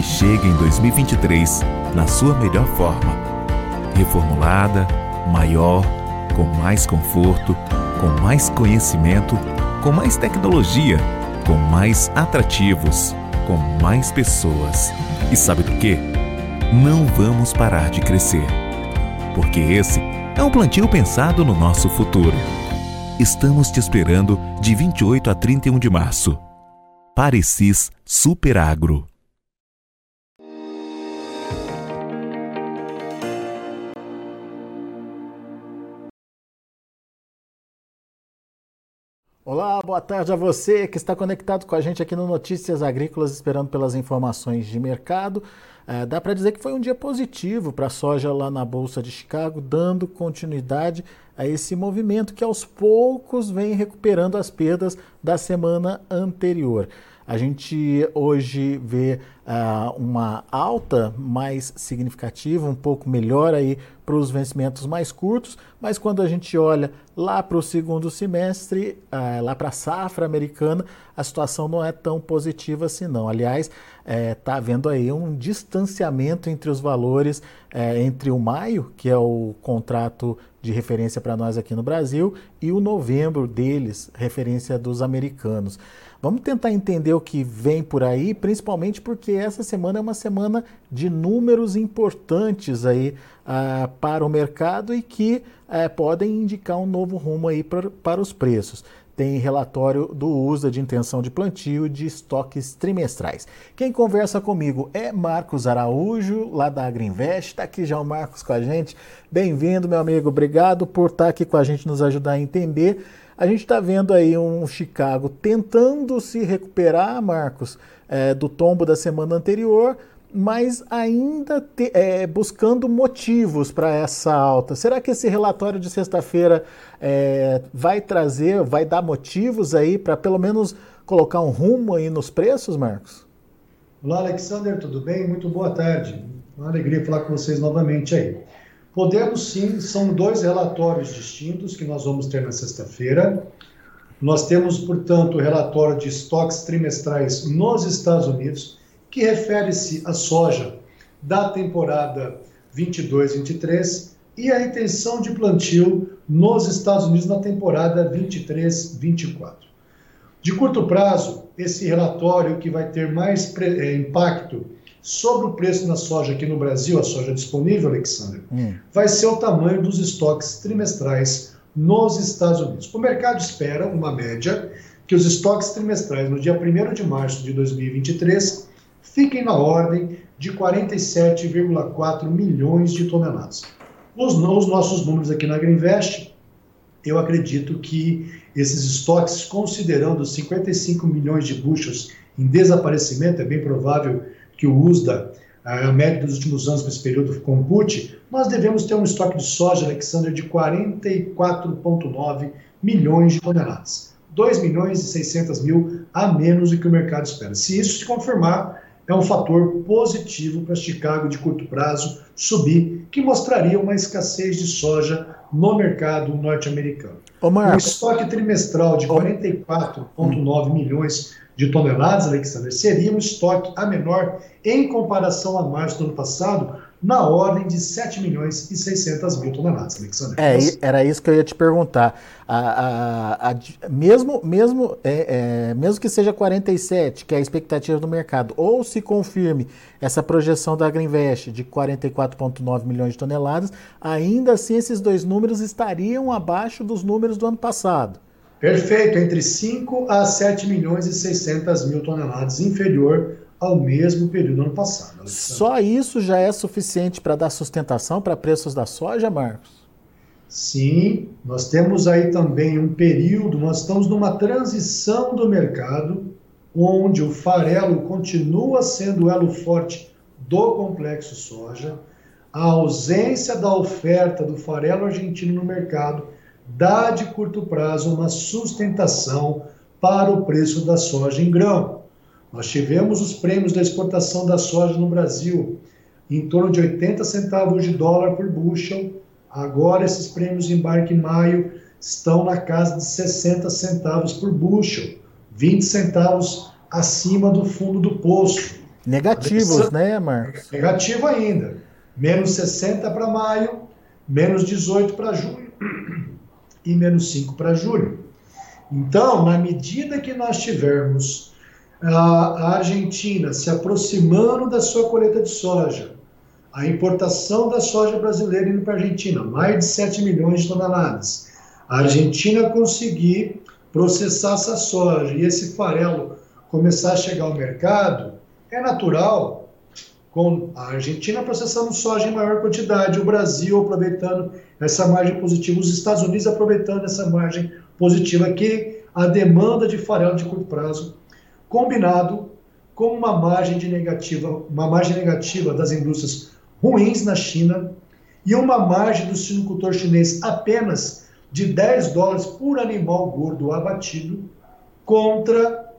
que chega em 2023 na sua melhor forma. Reformulada, maior, com mais conforto, com mais conhecimento, com mais tecnologia, com mais atrativos, com mais pessoas. E sabe do que? Não vamos parar de crescer. Porque esse é um plantio pensado no nosso futuro. Estamos te esperando de 28 a 31 de março. Parecis Superagro. Olá, boa tarde a você que está conectado com a gente aqui no Notícias Agrícolas, esperando pelas informações de mercado. É, dá para dizer que foi um dia positivo para a soja lá na Bolsa de Chicago, dando continuidade a esse movimento que aos poucos vem recuperando as perdas da semana anterior. A gente hoje vê uh, uma alta mais significativa, um pouco melhor aí para os vencimentos mais curtos, mas quando a gente olha lá para o segundo semestre, uh, lá para a safra americana, a situação não é tão positiva assim não. Aliás, está é, tá havendo aí um distanciamento entre os valores é, entre o maio, que é o contrato de referência para nós aqui no Brasil, e o novembro deles, referência dos americanos. Vamos tentar entender o que vem por aí, principalmente porque essa semana é uma semana de números importantes aí uh, para o mercado e que uh, podem indicar um novo rumo aí pra, para os preços tem relatório do uso de intenção de plantio de estoques trimestrais. Quem conversa comigo é Marcos Araújo, lá da Agriinvest. Está aqui já o Marcos com a gente. Bem-vindo, meu amigo. Obrigado por estar aqui com a gente, nos ajudar a entender a gente está vendo aí um Chicago tentando se recuperar, Marcos, é, do tombo da semana anterior, mas ainda te, é, buscando motivos para essa alta. Será que esse relatório de sexta-feira é, vai trazer, vai dar motivos aí para pelo menos colocar um rumo aí nos preços, Marcos? Olá, Alexander, tudo bem? Muito boa tarde. Uma alegria falar com vocês novamente aí. Podemos sim, são dois relatórios distintos que nós vamos ter na sexta-feira. Nós temos, portanto, o relatório de estoques trimestrais nos Estados Unidos, que refere-se à soja da temporada 22-23 e a intenção de plantio nos Estados Unidos na temporada 23-24. De curto prazo, esse relatório que vai ter mais eh, impacto sobre o preço da soja aqui no Brasil, a soja disponível, Alexandre, hum. vai ser o tamanho dos estoques trimestrais nos Estados Unidos. O mercado espera uma média que os estoques trimestrais no dia 1 de março de 2023 fiquem na ordem de 47,4 milhões de toneladas. Os, os nossos números aqui na Greenvest, eu acredito que esses estoques, considerando 55 milhões de buchos em desaparecimento, é bem provável que o USDA, a média dos últimos anos para esse período compute, nós devemos ter um estoque de soja, Alexander, de 44,9 milhões de toneladas. 2 milhões e 600 mil a menos do que o mercado espera. Se isso se confirmar, é um fator positivo para Chicago de curto prazo subir, que mostraria uma escassez de soja no mercado norte-americano. O estoque trimestral de 44,9 milhões de toneladas, Alexander, seria um estoque a menor em comparação a março do ano passado, na ordem de 7 milhões e 600 mil toneladas, Alexandre. É, era isso que eu ia te perguntar. A, a, a, mesmo, mesmo, é, é, mesmo que seja 47, que é a expectativa do mercado, ou se confirme essa projeção da Agriinvest de 44,9 milhões de toneladas, ainda assim esses dois números estariam abaixo dos números do ano passado. Perfeito, entre 5 a 7 milhões e 600 mil toneladas, inferior ao mesmo período do ano passado. Alexandre. Só isso já é suficiente para dar sustentação para preços da soja, Marcos? Sim, nós temos aí também um período, nós estamos numa transição do mercado, onde o farelo continua sendo o elo forte do complexo soja, a ausência da oferta do farelo argentino no mercado dá de curto prazo uma sustentação para o preço da soja em grão. Nós tivemos os prêmios da exportação da soja no Brasil em torno de 80 centavos de dólar por bushel. Agora esses prêmios de embarque em maio estão na casa de 60 centavos por bushel, 20 centavos acima do fundo do poço. Negativos, né, Marcos? Negativo ainda. Menos 60 para maio, menos 18 para junho e menos 5 para julho. Então, na medida que nós tivermos a Argentina se aproximando da sua colheita de soja, a importação da soja brasileira indo para a Argentina, mais de 7 milhões de toneladas, a Argentina conseguir processar essa soja e esse farelo começar a chegar ao mercado, é natural, com a Argentina processando soja em maior quantidade, o Brasil aproveitando essa margem positiva, os Estados Unidos aproveitando essa margem positiva, que a demanda de farelo de curto prazo, combinado com uma margem de negativa, uma margem negativa das indústrias ruins na China e uma margem do sinocultor chinês apenas de 10 dólares por animal gordo abatido contra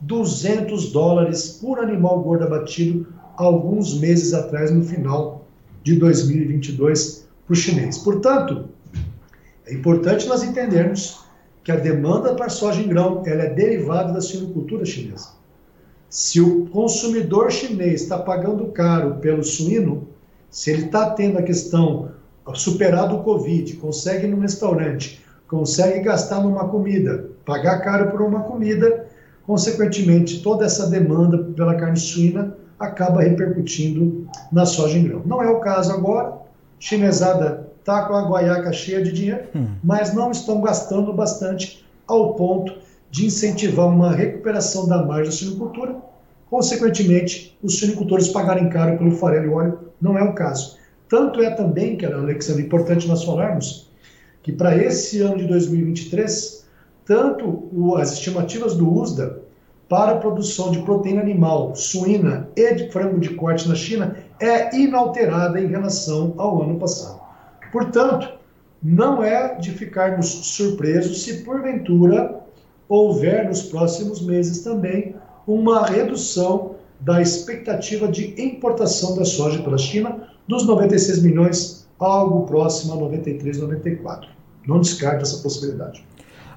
200 dólares por animal gordo abatido alguns meses atrás, no final de 2022, para o chinês. Portanto, é importante nós entendermos que a demanda para soja em grão ela é derivada da suinocultura chinesa. Se o consumidor chinês está pagando caro pelo suíno, se ele está tendo a questão superado o Covid, consegue ir num restaurante, consegue gastar numa comida, pagar caro por uma comida, consequentemente, toda essa demanda pela carne suína acaba repercutindo na soja em grão. Não é o caso agora, chinesada está com a guaiaca cheia de dinheiro, hum. mas não estão gastando bastante ao ponto de incentivar uma recuperação da margem da suinocultura, consequentemente, os suinocultores pagarem caro pelo farelo e óleo, não é o caso. Tanto é também, que era, Alexandre, importante nós falarmos, que para esse ano de 2023, tanto o, as estimativas do USDA para a produção de proteína animal, suína e de frango de corte na China é inalterada em relação ao ano passado. Portanto, não é de ficarmos surpresos se porventura houver nos próximos meses também uma redução da expectativa de importação da soja pela China dos 96 milhões, algo próximo a 93, 94. Não descarte essa possibilidade.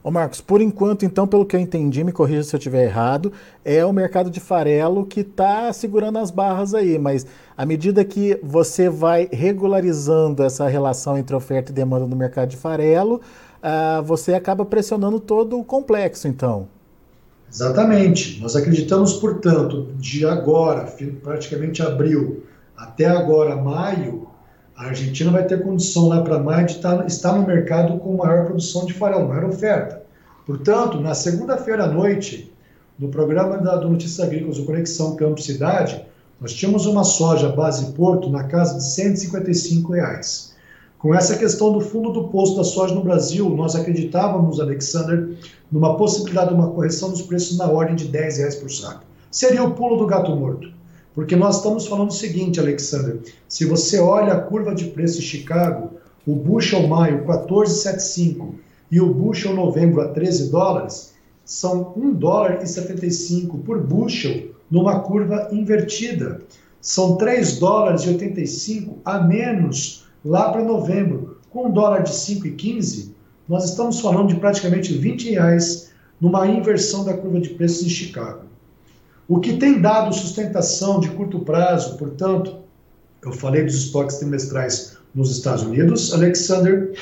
Ô Marcos, por enquanto, então, pelo que eu entendi, me corrija se eu estiver errado, é o mercado de farelo que está segurando as barras aí, mas à medida que você vai regularizando essa relação entre oferta e demanda no mercado de farelo, uh, você acaba pressionando todo o complexo, então. Exatamente. Nós acreditamos, portanto, de agora, praticamente abril, até agora, maio, a Argentina vai ter condição lá para maio de tá, estar no mercado com maior produção de farelo, maior oferta. Portanto, na segunda-feira à noite, no programa da, do Notícias Agrícolas, o Conexão Campo Cidade, nós tínhamos uma soja base Porto na casa de 155 reais. Com essa questão do fundo do posto da soja no Brasil, nós acreditávamos, Alexander, numa possibilidade de uma correção dos preços na ordem de R$ reais por saco. Seria o pulo do gato morto. Porque nós estamos falando o seguinte, Alexander, se você olha a curva de preço em Chicago, o bushel maio 14,75 e o bushel novembro a 13 dólares, são 1 dólar e 75 por bushel numa curva invertida. São 3 dólares e 85 a menos lá para novembro. Com um dólar de 5,15, nós estamos falando de praticamente 20 reais numa inversão da curva de preços em Chicago. O que tem dado sustentação de curto prazo, portanto, eu falei dos estoques trimestrais nos Estados Unidos, Alexander,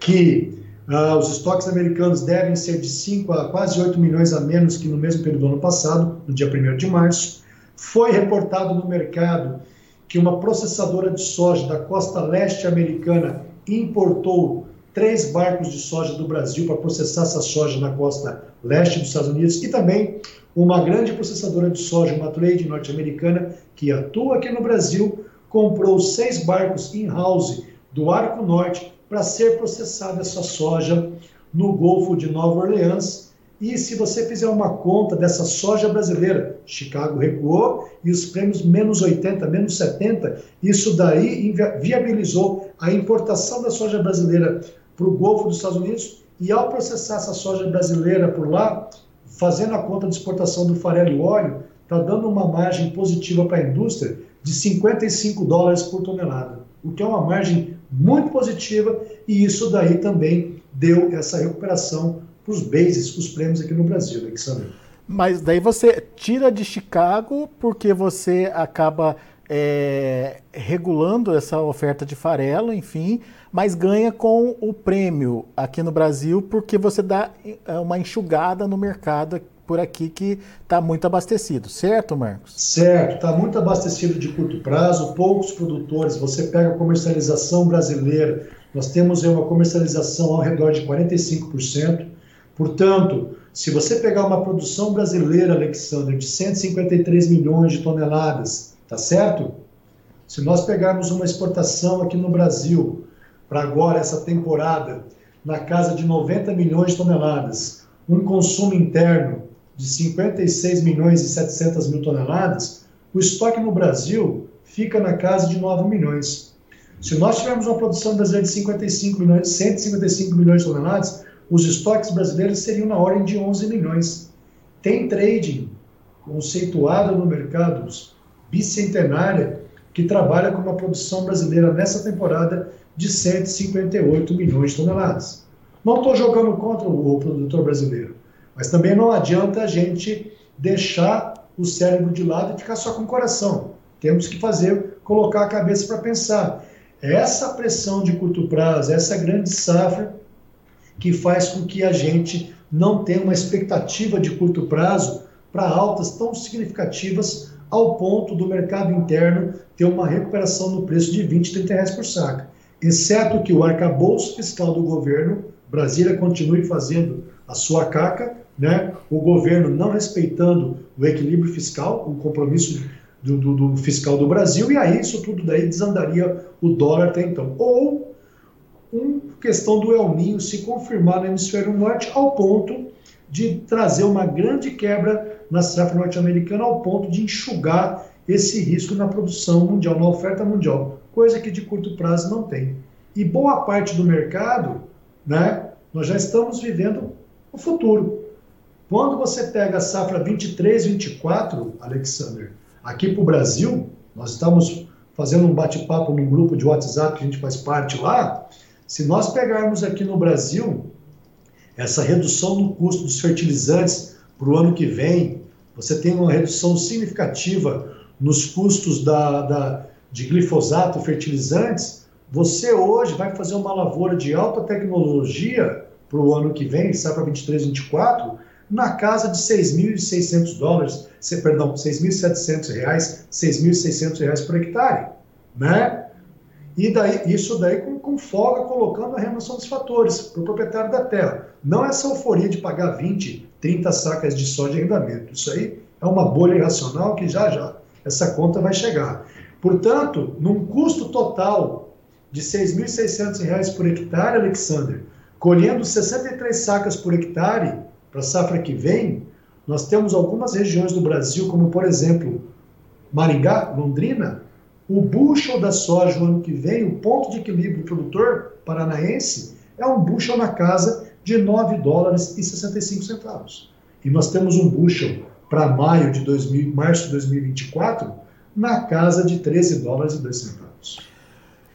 que uh, os estoques americanos devem ser de 5 a quase 8 milhões a menos que no mesmo período do ano passado, no dia 1 de março. Foi reportado no mercado que uma processadora de soja da costa leste americana importou três barcos de soja do Brasil para processar essa soja na costa leste dos Estados Unidos e também uma grande processadora de soja, uma trade norte-americana, que atua aqui no Brasil, comprou seis barcos in-house do Arco Norte para ser processada essa soja no Golfo de Nova Orleans. E se você fizer uma conta dessa soja brasileira, Chicago recuou e os prêmios menos 80, menos 70. Isso daí viabilizou a importação da soja brasileira para o Golfo dos Estados Unidos e ao processar essa soja brasileira por lá, fazendo a conta de exportação do farelo e óleo, está dando uma margem positiva para a indústria de 55 dólares por tonelada, o que é uma margem muito positiva e isso daí também deu essa recuperação para os bases, os prêmios aqui no Brasil, Alexandre. Mas daí você tira de Chicago porque você acaba é, regulando essa oferta de farelo, enfim, mas ganha com o prêmio aqui no Brasil porque você dá é, uma enxugada no mercado por aqui que está muito abastecido, certo, Marcos? Certo, está muito abastecido de curto prazo, poucos produtores. Você pega a comercialização brasileira, nós temos uma comercialização ao redor de 45%. Portanto, se você pegar uma produção brasileira, Alexandre, de 153 milhões de toneladas, tá certo? Se nós pegarmos uma exportação aqui no Brasil, para agora, essa temporada, na casa de 90 milhões de toneladas, um consumo interno de 56 milhões e 700 mil toneladas, o estoque no Brasil fica na casa de 9 milhões. Se nós tivermos uma produção brasileira de 55 milhões, 155 milhões de toneladas, os estoques brasileiros seriam na ordem de 11 milhões. Tem trading conceituado no mercado bicentenária que trabalha com uma produção brasileira nessa temporada de 158 milhões de toneladas. Não estou jogando contra o produtor brasileiro, mas também não adianta a gente deixar o cérebro de lado e ficar só com o coração. Temos que fazer, colocar a cabeça para pensar. Essa pressão de curto prazo, essa grande safra, que faz com que a gente não tenha uma expectativa de curto prazo para altas tão significativas ao ponto do mercado interno ter uma recuperação no preço de 20, 30 reais por saca. Exceto que o arcabouço fiscal do governo, Brasília continue fazendo a sua caca, né? o governo não respeitando o equilíbrio fiscal, o compromisso do, do, do fiscal do Brasil, e aí isso tudo daí desandaria o dólar até então. Ou uma questão do El Ninho se confirmar no hemisfério norte ao ponto de trazer uma grande quebra na safra norte-americana ao ponto de enxugar esse risco na produção mundial, na oferta mundial, coisa que de curto prazo não tem. E boa parte do mercado, né, nós já estamos vivendo o futuro. Quando você pega a safra 23, 24, Alexander, aqui para o Brasil, nós estamos fazendo um bate-papo num grupo de WhatsApp que a gente faz parte lá, se nós pegarmos aqui no Brasil essa redução no custo dos fertilizantes para o ano que vem, você tem uma redução significativa nos custos da, da, de glifosato e fertilizantes, você hoje vai fazer uma lavoura de alta tecnologia para o ano que vem, para 23, 24, na casa de 6.600 dólares, perdão, 6.700 reais, 6.600 reais por hectare, né? E daí, isso daí com, com folga, colocando a remoção dos fatores para o proprietário da terra. Não essa euforia de pagar 20, 30 sacas de soja de arrendamento. Isso aí é uma bolha irracional que já já essa conta vai chegar. Portanto, num custo total de R$ 6.600 por hectare, Alexander, colhendo 63 sacas por hectare para a safra que vem, nós temos algumas regiões do Brasil, como por exemplo Maringá, Londrina, o bushel da soja no ano que vem, o ponto de equilíbrio produtor paranaense, é um bushel na casa de 9 dólares e 65 centavos. E nós temos um bushel para maio de 2000, março de 2024 na casa de 13 dólares e 2 centavos.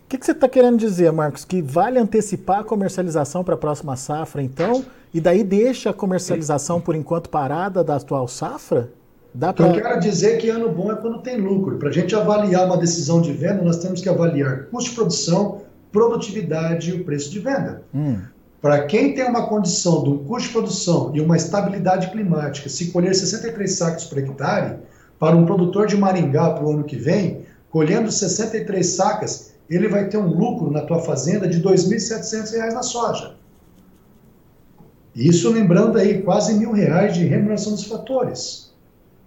O que, que, você está querendo dizer, Marcos? Que vale antecipar a comercialização para a próxima safra, então? E daí deixa a comercialização, por enquanto, parada da atual safra? Dá pra... Eu quero dizer que ano bom é quando tem lucro. Para a gente avaliar uma decisão de venda, nós temos que avaliar custo de produção, produtividade e o preço de venda. Hum. Para quem tem uma condição de um custo de produção e uma estabilidade climática, se colher 63 sacos por hectare, para um produtor de Maringá para o ano que vem, colhendo 63 sacas, ele vai ter um lucro na tua fazenda de R$ 2.700 na soja. Isso lembrando aí quase mil reais de remuneração dos fatores.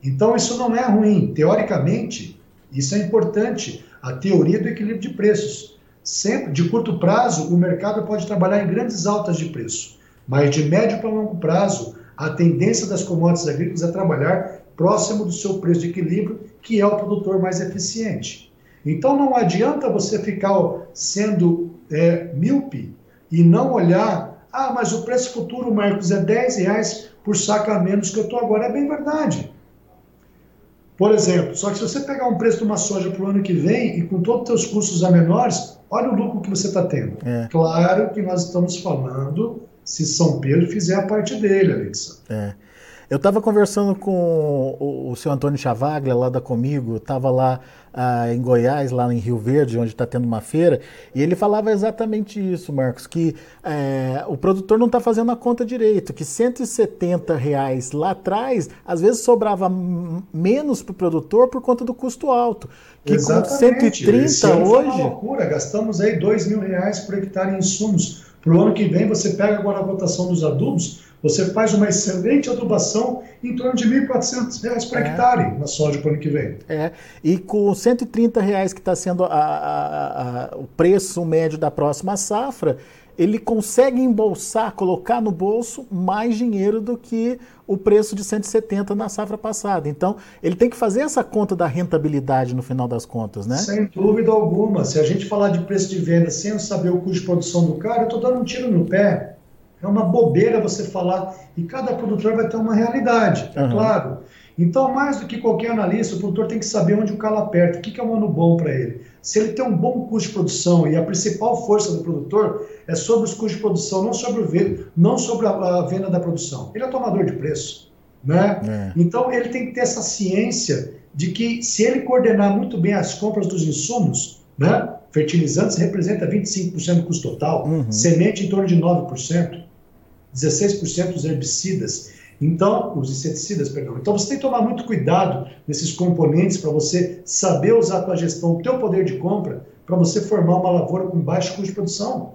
Então, isso não é ruim. Teoricamente, isso é importante. A teoria do equilíbrio de preços. Sempre, de curto prazo, o mercado pode trabalhar em grandes altas de preço. Mas de médio para longo prazo, a tendência das commodities agrícolas é trabalhar próximo do seu preço de equilíbrio, que é o produtor mais eficiente. Então não adianta você ficar sendo é, míope e não olhar, ah, mas o preço futuro, Marcos, é 10 reais por saca a menos que eu estou agora. É bem verdade. Por exemplo, só que se você pegar um preço de uma soja para o ano que vem e com todos os seus custos a menores, olha o lucro que você está tendo. É. Claro que nós estamos falando se São Pedro fizer a parte dele, Alexa. É. Eu estava conversando com o, o seu Antônio Chavaglia, lá da Comigo, estava lá ah, em Goiás, lá em Rio Verde, onde está tendo uma feira, e ele falava exatamente isso, Marcos, que é, o produtor não está fazendo a conta direito, que 170 reais lá atrás, às vezes sobrava menos para o produtor por conta do custo alto. Que exatamente. com 130 Esse hoje. É uma loucura, gastamos aí 2 mil reais por hectare em insumos. Para o ano que vem, você pega agora a votação dos adubos, você faz uma excelente adubação em torno de R$ 1.400 por é. hectare na soja para o ano que vem. É, e com 130 reais que está sendo a, a, a, o preço médio da próxima safra, ele consegue embolsar, colocar no bolso mais dinheiro do que o preço de 170 na safra passada. Então, ele tem que fazer essa conta da rentabilidade no final das contas, né? Sem dúvida alguma. Se a gente falar de preço de venda sem saber o custo de produção do cara, eu estou dando um tiro no pé. É uma bobeira você falar. E cada produtor vai ter uma realidade, é uhum. claro. Então, mais do que qualquer analista, o produtor tem que saber onde o calo aperta, o que é um ano bom para ele. Se ele tem um bom custo de produção e a principal força do produtor é sobre os custos de produção, não sobre, o, não sobre a, a venda da produção. Ele é tomador de preço. Né? É. Então, ele tem que ter essa ciência de que se ele coordenar muito bem as compras dos insumos, né? fertilizantes representa 25% do custo total, uhum. semente em torno de 9%, 16% dos herbicidas. Então, os inseticidas, perdão. Então, você tem que tomar muito cuidado nesses componentes para você saber usar a tua gestão, o teu poder de compra, para você formar uma lavoura com baixo custo de produção.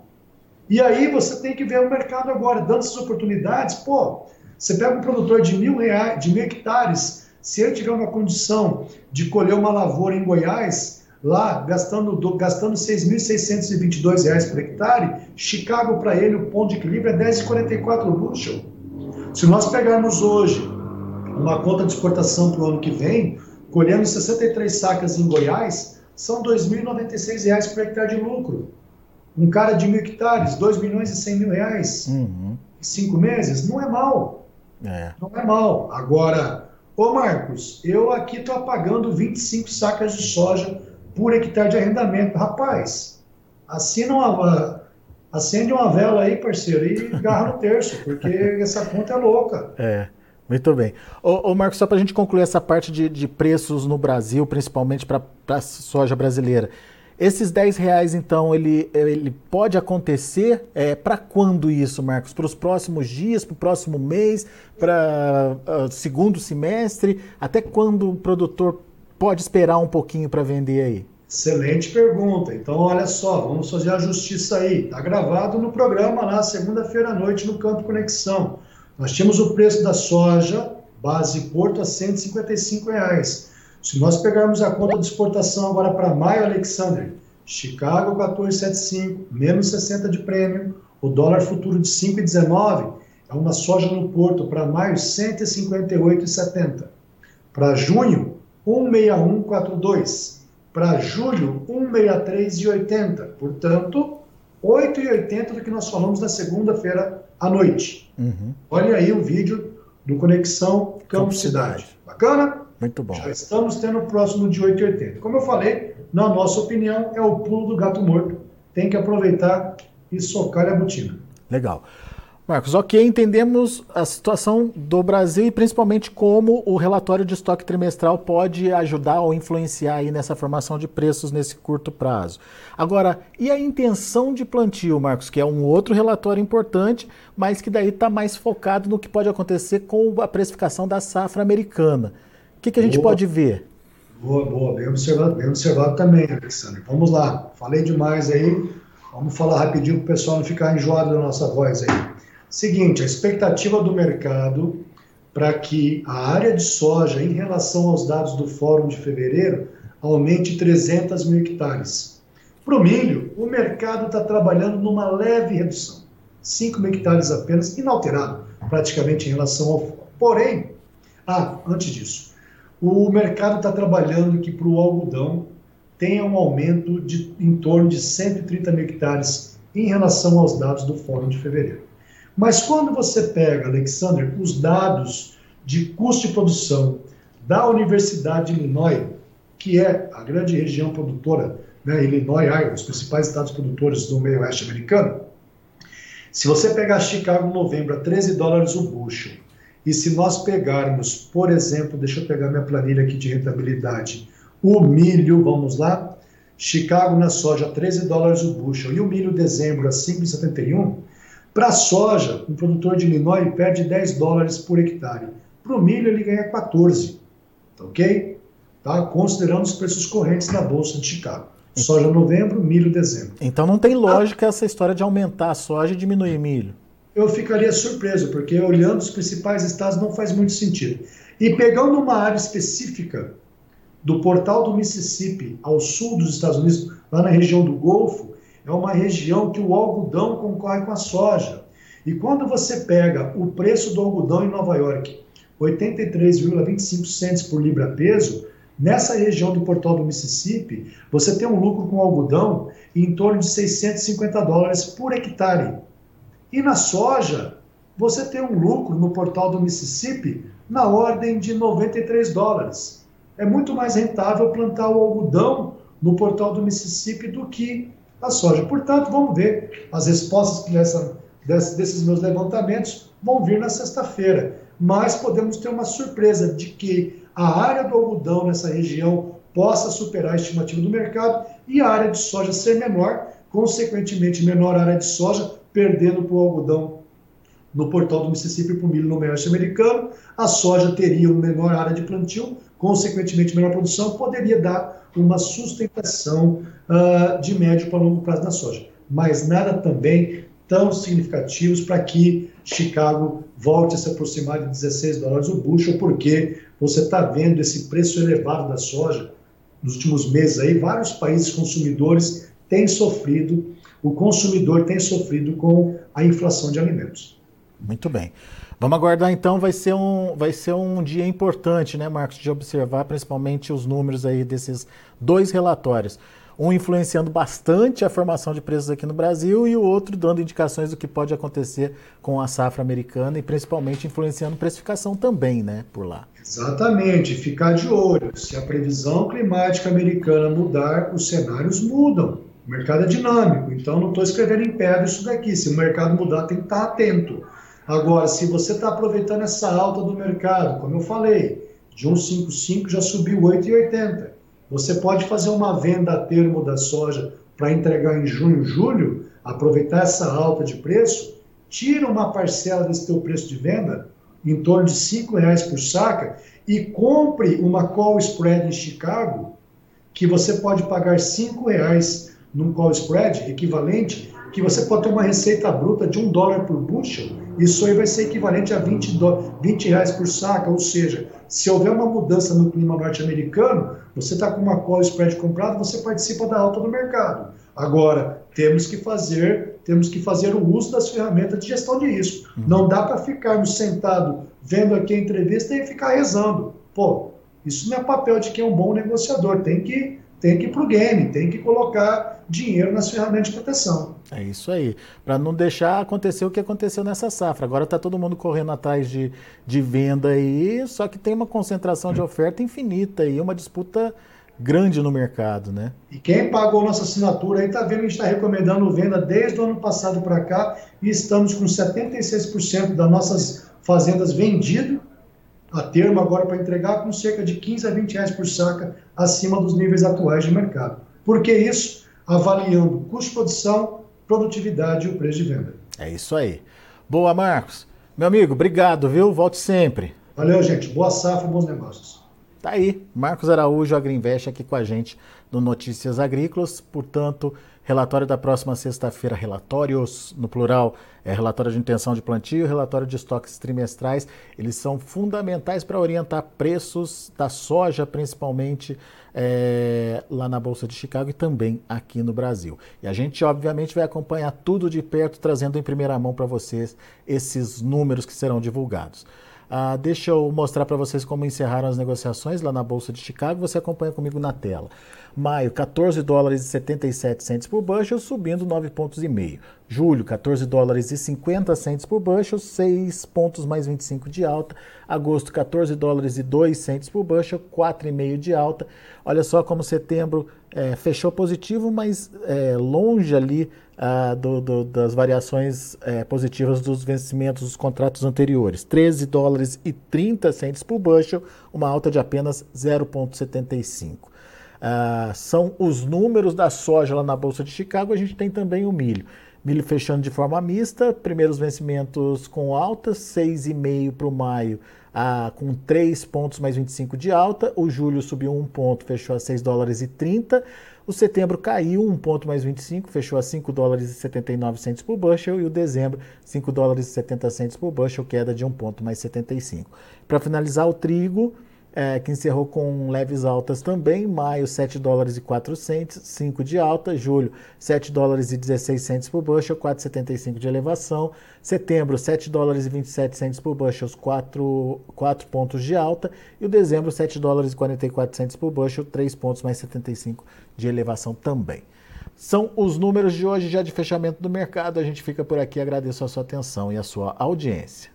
E aí você tem que ver o mercado agora, dando essas oportunidades. Pô, você pega um produtor de mil, reais, de mil hectares, se ele tiver uma condição de colher uma lavoura em Goiás, lá gastando, gastando 6.622 reais por hectare, Chicago para ele o ponto de equilíbrio é 10,44 bushel. Se nós pegarmos hoje uma conta de exportação para o ano que vem, colhendo 63 sacas em Goiás, são 2.096 reais por hectare de lucro. Um cara de mil hectares, 2 milhões e 100 mil reais uhum. em cinco meses, não é mal. É. Não é mal. Agora, ô Marcos, eu aqui estou apagando 25 sacas de soja por hectare de arrendamento. Rapaz, assina uma, acende uma vela aí, parceiro, e garra no terço, porque essa conta é louca. É. Muito bem. Ô, Marcos, só para a gente concluir essa parte de, de preços no Brasil, principalmente para a soja brasileira. Esses 10 reais, então, ele, ele pode acontecer é, para quando isso, Marcos? Para os próximos dias, para o próximo mês, para uh, segundo semestre? Até quando o produtor pode esperar um pouquinho para vender aí? Excelente pergunta. Então, olha só, vamos fazer a justiça aí. Está gravado no programa lá, segunda-feira à noite, no Campo Conexão. Nós tínhamos o preço da soja, base Porto, a 155 reais. Se nós pegarmos a conta de exportação agora para maio, Alexander, Chicago 14,75, menos 60 de prêmio, o dólar futuro de 5,19, é uma soja no Porto para maio 158,70. Para junho, 16142. Para julho, 163,80. Portanto, 8,80 do que nós falamos na segunda-feira à noite. Uhum. Olha aí o vídeo do Conexão Campo, Cidade. Bacana? Muito bom. Já estamos tendo o próximo de 8,80. Como eu falei, na nossa opinião, é o pulo do gato morto. Tem que aproveitar e socar a botina. Legal. Marcos, ok, entendemos a situação do Brasil e principalmente como o relatório de estoque trimestral pode ajudar ou influenciar aí nessa formação de preços nesse curto prazo. Agora, e a intenção de plantio, Marcos, que é um outro relatório importante, mas que daí está mais focado no que pode acontecer com a precificação da safra americana. O que, que a gente boa, pode ver? Boa, boa, bem observado, bem observado também, Alexandre. Vamos lá, falei demais aí, vamos falar rapidinho para o pessoal não ficar enjoado da nossa voz aí. Seguinte, a expectativa do mercado para que a área de soja, em relação aos dados do Fórum de fevereiro, aumente 300 mil hectares. Para o milho, o mercado está trabalhando numa leve redução, 5 mil hectares apenas, inalterado praticamente em relação ao. Porém, ah, antes disso, o mercado está trabalhando que para o algodão tenha um aumento de em torno de 130 mil hectares em relação aos dados do Fórum de Fevereiro. Mas quando você pega, Alexander, os dados de custo de produção da Universidade de Illinois, que é a grande região produtora, né, Illinois, Iowa, os principais estados produtores do meio oeste americano, se você pegar Chicago em novembro a 13 dólares o bushel, e se nós pegarmos, por exemplo, deixa eu pegar minha planilha aqui de rentabilidade, o milho, vamos lá, Chicago na soja 13 dólares o bushel. E o milho dezembro a 5,71, para a soja, um produtor de Illinois perde 10 dólares por hectare. Para o milho ele ganha 14, tá ok? Tá? Considerando os preços correntes na Bolsa de Chicago. Soja novembro, milho dezembro. Então não tem lógica ah, essa história de aumentar a soja e diminuir milho eu ficaria surpreso, porque olhando os principais estados não faz muito sentido. E pegando uma área específica do portal do Mississippi ao sul dos Estados Unidos, lá na região do Golfo, é uma região que o algodão concorre com a soja. E quando você pega o preço do algodão em Nova York, 83,25 cents por libra peso, nessa região do portal do Mississippi, você tem um lucro com algodão em torno de 650 dólares por hectare. E na soja, você tem um lucro no portal do Mississippi na ordem de 93 dólares. É muito mais rentável plantar o algodão no portal do Mississippi do que a soja. Portanto, vamos ver as respostas dessa, desses meus levantamentos vão vir na sexta-feira. Mas podemos ter uma surpresa de que a área do algodão nessa região possa superar a estimativa do mercado e a área de soja ser menor, consequentemente menor área de soja perdendo para o algodão no portal do Mississippi para o milho no oeste americano. A soja teria uma menor área de plantio, consequentemente menor produção, poderia dar uma sustentação uh, de médio para longo prazo na soja. Mas nada também tão significativos para que Chicago volte a se aproximar de 16 dólares o bushel, porque você está vendo esse preço elevado da soja nos últimos meses aí, vários países consumidores têm sofrido o consumidor tem sofrido com a inflação de alimentos. Muito bem. Vamos aguardar então, vai ser um, vai ser um dia importante, né, Marcos, de observar principalmente os números aí desses dois relatórios. Um influenciando bastante a formação de preços aqui no Brasil e o outro dando indicações do que pode acontecer com a safra americana e principalmente influenciando precificação também, né, por lá. Exatamente, ficar de olho. Se a previsão climática americana mudar, os cenários mudam. O mercado é dinâmico, então não estou escrevendo em pedra isso daqui. Se o mercado mudar, tem que estar atento. Agora, se você está aproveitando essa alta do mercado, como eu falei, de 1,55 já subiu 8,80. Você pode fazer uma venda a termo da soja para entregar em junho, julho, aproveitar essa alta de preço, tira uma parcela desse teu preço de venda, em torno de R$ reais por saca, e compre uma call spread em Chicago, que você pode pagar R$ reais num call spread equivalente, que você pode ter uma receita bruta de um dólar por bushel, isso aí vai ser equivalente a 20, do, 20 reais por saca, ou seja, se houver uma mudança no clima norte-americano, você está com uma call spread comprada, você participa da alta do mercado. Agora, temos que fazer, temos que fazer o uso das ferramentas de gestão de risco. Uhum. Não dá para ficarmos sentado vendo aqui a entrevista e ficar rezando. Pô, isso não é papel de quem é um bom negociador. Tem que tem que ir para o game, tem que colocar dinheiro nas ferramentas de proteção. É isso aí. Para não deixar acontecer o que aconteceu nessa safra. Agora está todo mundo correndo atrás de, de venda aí, só que tem uma concentração de oferta infinita e uma disputa grande no mercado, né? E quem pagou nossa assinatura aí está vendo que a gente está recomendando venda desde o ano passado para cá e estamos com 76% das nossas fazendas vendidas a termo agora para entregar com cerca de 15 a 20 reais por saca acima dos níveis atuais de mercado. Por que isso? Avaliando custo de produção, produtividade e o preço de venda. É isso aí. Boa, Marcos. Meu amigo, obrigado, viu? Volte sempre. Valeu, gente. Boa safra, bons negócios. Tá aí, Marcos Araújo, Agriinvest, aqui com a gente no Notícias Agrícolas. Portanto, Relatório da próxima sexta-feira, relatórios no plural, é relatório de intenção de plantio, relatório de estoques trimestrais. Eles são fundamentais para orientar preços da soja, principalmente é, lá na Bolsa de Chicago e também aqui no Brasil. E a gente, obviamente, vai acompanhar tudo de perto, trazendo em primeira mão para vocês esses números que serão divulgados. Ah, deixa eu mostrar para vocês como encerraram as negociações lá na Bolsa de Chicago. Você acompanha comigo na tela. Maio, 14 dólares e 77 centes por bushel, subindo 9 pontos e meio. Julho, 14 dólares e 50 centes por bushel, 6 pontos mais 25 de alta. Agosto, 14 dólares e 2 centes por bushel, 4,5 de alta. Olha só como setembro é, fechou positivo, mas é, longe ali ah, do, do, das variações é, positivas dos vencimentos dos contratos anteriores. 13 dólares e 30 centes por bushel, uma alta de apenas 0,75. Ah, são os números da soja lá na Bolsa de Chicago. A gente tem também o milho. Milho fechando de forma mista, primeiros vencimentos com alta, 6,5 para o maio, ah, com 3 pontos mais 25 de alta. O julho subiu 1 ponto, fechou a 6 dólares e 30. O setembro caiu 1 ponto mais 25, fechou a 5 dólares e 79 centos por bushel. E o dezembro, 5 dólares e 70 centos por bushel, queda de 1 ponto mais 75. Para finalizar, o trigo é, que encerrou com leves altas também. Maio, 7 dólares e 4 centes, 5 de alta. Julho, 7 dólares e 16 centes por bushel, 4,75 de elevação. Setembro, 7 dólares e 27 centes por bushel, 4, 4 pontos de alta. E o dezembro, 7 dólares e 44 centes por bushel, 3 pontos mais 75 de elevação também. São os números de hoje já de fechamento do mercado. A gente fica por aqui. Agradeço a sua atenção e a sua audiência.